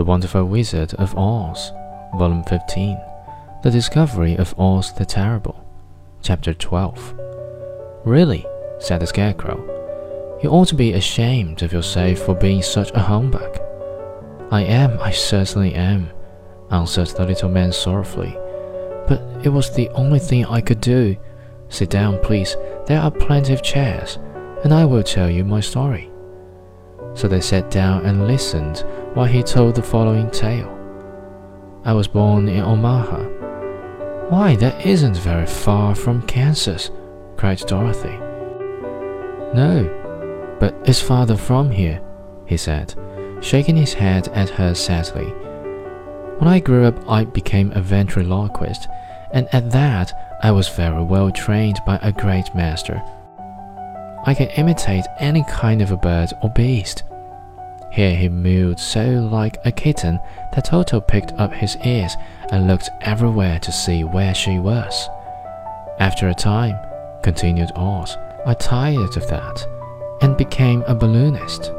The Wonderful Wizard of Oz, Volume 15, The Discovery of Oz the Terrible, Chapter 12. Really, said the Scarecrow, you ought to be ashamed of yourself for being such a humbug. I am, I certainly am, answered the little man sorrowfully. But it was the only thing I could do. Sit down, please. There are plenty of chairs, and I will tell you my story. So they sat down and listened while he told the following tale. I was born in Omaha. Why, that isn't very far from Kansas, cried Dorothy. No, but it's farther from here, he said, shaking his head at her sadly. When I grew up, I became a ventriloquist, and at that, I was very well trained by a great master. I can imitate any kind of a bird or beast. Here he mewed so like a kitten that Toto picked up his ears and looked everywhere to see where she was. After a time, continued Oz, I tired of that and became a balloonist.